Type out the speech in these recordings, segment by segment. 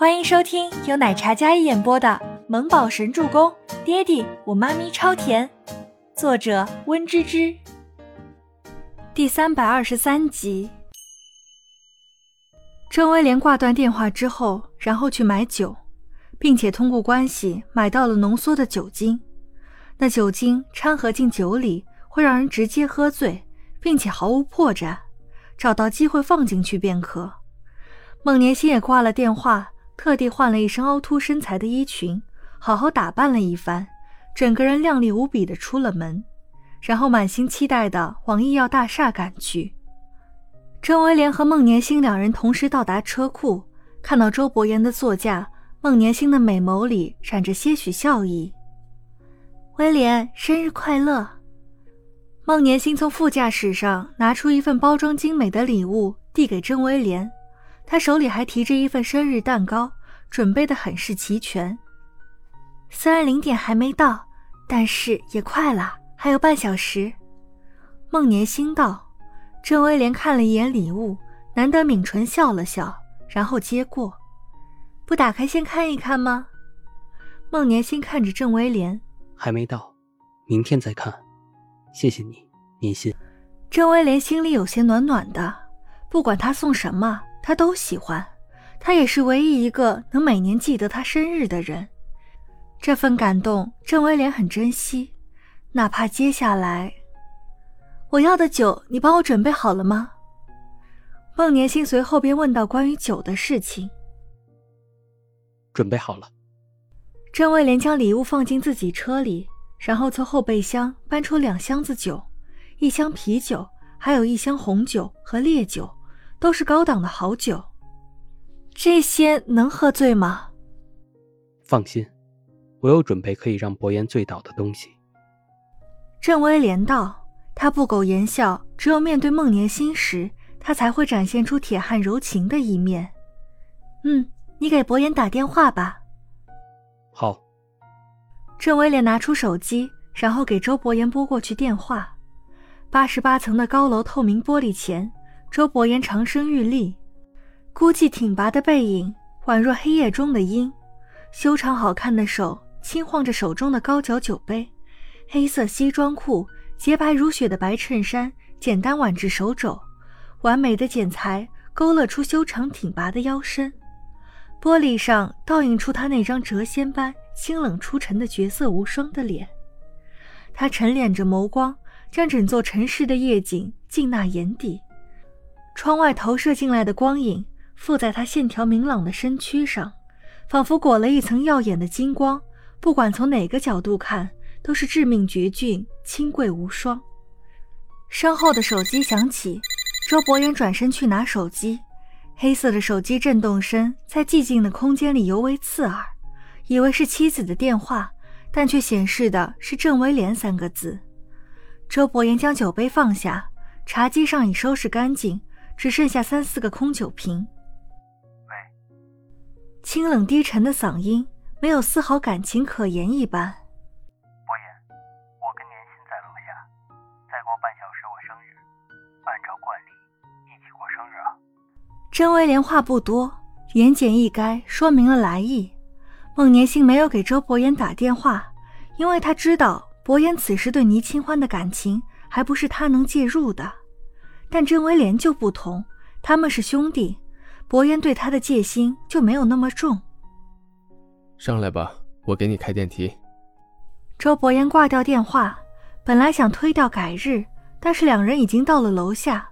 欢迎收听由奶茶嘉一演播的《萌宝神助攻》，爹地我妈咪超甜，作者温芝芝。第三百二十三集。郑威廉挂断电话之后，然后去买酒，并且通过关系买到了浓缩的酒精。那酒精掺和进酒里，会让人直接喝醉，并且毫无破绽。找到机会放进去便可。孟年心也挂了电话，特地换了一身凹凸身材的衣裙，好好打扮了一番，整个人靓丽无比的出了门，然后满心期待的往医药大厦赶去。郑威廉和孟年星两人同时到达车库，看到周伯言的座驾，孟年星的美眸里闪着些许笑意。威廉，生日快乐！孟年星从副驾驶上拿出一份包装精美的礼物，递给郑威廉。他手里还提着一份生日蛋糕，准备的很是齐全。虽然零点还没到，但是也快了，还有半小时。孟年心道。郑威廉看了一眼礼物，难得抿唇笑了笑，然后接过。不打开先看一看吗？孟年心看着郑威廉，还没到，明天再看。谢谢你，年心。郑威廉心里有些暖暖的，不管他送什么，他都喜欢。他也是唯一一个能每年记得他生日的人。这份感动，郑威廉很珍惜，哪怕接下来，我要的酒你帮我准备好了吗？孟年心随后便问到关于酒的事情。准备好了。郑威廉将礼物放进自己车里。然后从后备箱搬出两箱子酒，一箱啤酒，还有一箱红酒和烈酒，都是高档的好酒。这些能喝醉吗？放心，我有准备可以让伯言醉倒的东西。郑威廉道。他不苟言笑，只有面对孟年心时，他才会展现出铁汉柔情的一面。嗯，你给伯言打电话吧。好。郑威廉拿出手机，然后给周伯言拨过去电话。八十八层的高楼透明玻璃前，周伯言长身玉立，孤寂挺拔的背影宛若黑夜中的鹰，修长好看的手轻晃着手中的高脚酒杯，黑色西装裤，洁白如雪的白衬衫简单挽至手肘，完美的剪裁勾勒出修长挺拔的腰身，玻璃上倒映出他那张谪仙般。清冷出尘的绝色无双的脸，他沉敛着眸光，将整座城市的夜景尽纳眼底。窗外投射进来的光影，附在他线条明朗的身躯上，仿佛裹了一层耀眼的金光。不管从哪个角度看，都是致命绝俊、清贵无双。身后的手机响起，周伯言转身去拿手机，黑色的手机震动声在寂静的空间里尤为刺耳。以为是妻子的电话，但却显示的是郑威廉三个字。周伯言将酒杯放下，茶几上已收拾干净，只剩下三四个空酒瓶。喂，清冷低沉的嗓音，没有丝毫感情可言一般。伯言，我跟年心在楼下，再过半小时我生日，按照惯例一起过生日啊。真威廉话不多，言简意赅，说明了来意。孟年星没有给周伯言打电话，因为他知道伯言此时对倪清欢的感情还不是他能介入的。但郑威廉就不同，他们是兄弟，伯言对他的戒心就没有那么重。上来吧，我给你开电梯。周伯言挂掉电话，本来想推掉改日，但是两人已经到了楼下，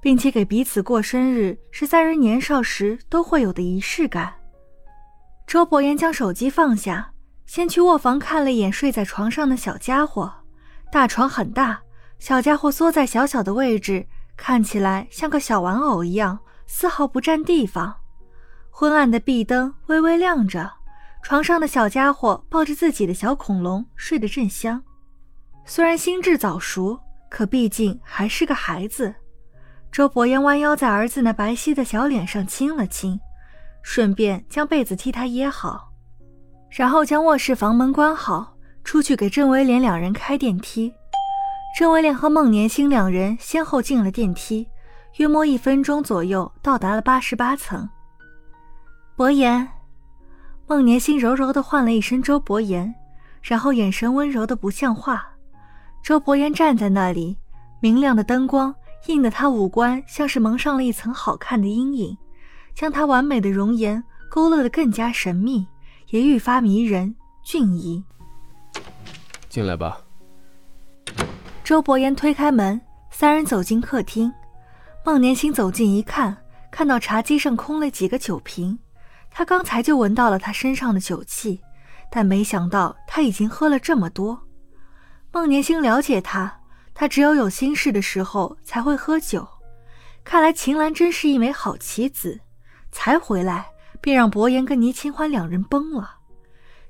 并且给彼此过生日是三人年少时都会有的仪式感。周伯言将手机放下，先去卧房看了一眼睡在床上的小家伙。大床很大，小家伙缩在小小的位置，看起来像个小玩偶一样，丝毫不占地方。昏暗的壁灯微微亮着，床上的小家伙抱着自己的小恐龙，睡得正香。虽然心智早熟，可毕竟还是个孩子。周伯言弯腰在儿子那白皙的小脸上亲了亲。顺便将被子替他掖好，然后将卧室房门关好，出去给郑威廉两人开电梯。郑威廉和孟年星两人先后进了电梯，约莫一分钟左右到达了八十八层。伯言，孟年星柔柔的唤了一声周伯言，然后眼神温柔的不像话。周伯言站在那里，明亮的灯光映得他五官像是蒙上了一层好看的阴影，将他完美的容颜勾勒得更加神秘，也愈发迷人俊逸。进来吧。周伯言推开门，三人走进客厅。孟年星走近一看，看到茶几上空了几个酒瓶，他刚才就闻到了他身上的酒气，但没想到他已经喝了这么多。孟年星了解他，他只有有心事的时候才会喝酒。看来秦岚真是一枚好棋子，才回来便让伯言跟倪清欢两人崩了。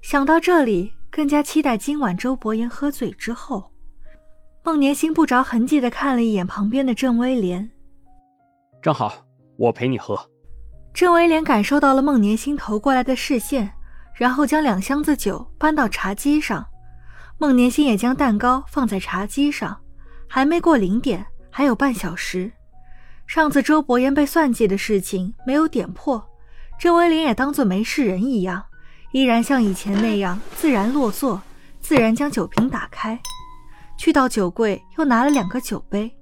想到这里，更加期待今晚周伯言喝醉之后。孟年星不着痕迹的看了一眼旁边的郑威廉，正好我陪你喝。郑威廉感受到了孟年星投过来的视线，然后将两箱子酒搬到茶几上。孟年星也将蛋糕放在茶几上，还没过零点，还有半小时。上次周伯言被算计的事情没有点破，郑威廉也当做没事人一样，依然像以前那样自然落座，自然将酒瓶打开，去到酒柜又拿了两个酒杯。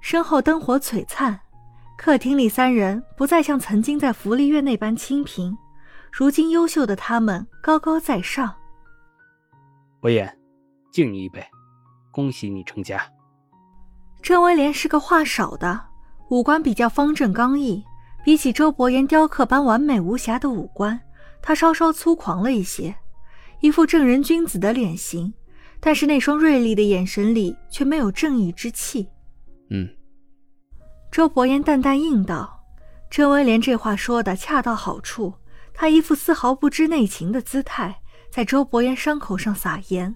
身后灯火璀璨，客厅里三人不再像曾经在福利院那般清贫，如今优秀的他们高高在上。伯言，敬你一杯，恭喜你成家。郑威廉是个话少的，五官比较方正刚毅，比起周伯言雕刻般完美无瑕的五官，他稍稍粗犷了一些，一副正人君子的脸型，但是那双锐利的眼神里却没有正义之气。嗯，周伯言淡淡应道。郑威廉这话说的恰到好处，他一副丝毫不知内情的姿态。在周伯言伤口上撒盐，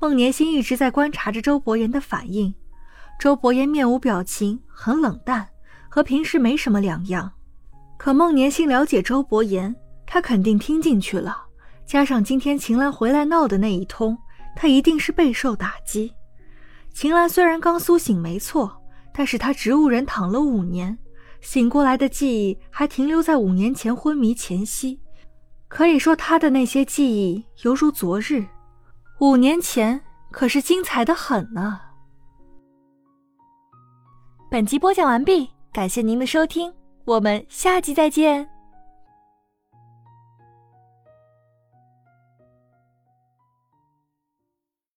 孟年心一直在观察着周伯言的反应。周伯言面无表情，很冷淡，和平时没什么两样。可孟年心了解周伯言，他肯定听进去了。加上今天秦岚回来闹的那一通，他一定是备受打击。秦岚虽然刚苏醒没错，但是他植物人躺了五年，醒过来的记忆还停留在五年前昏迷前夕。可以说，他的那些记忆犹如昨日，五年前可是精彩的很呢。本集播讲完毕，感谢您的收听，我们下集再见。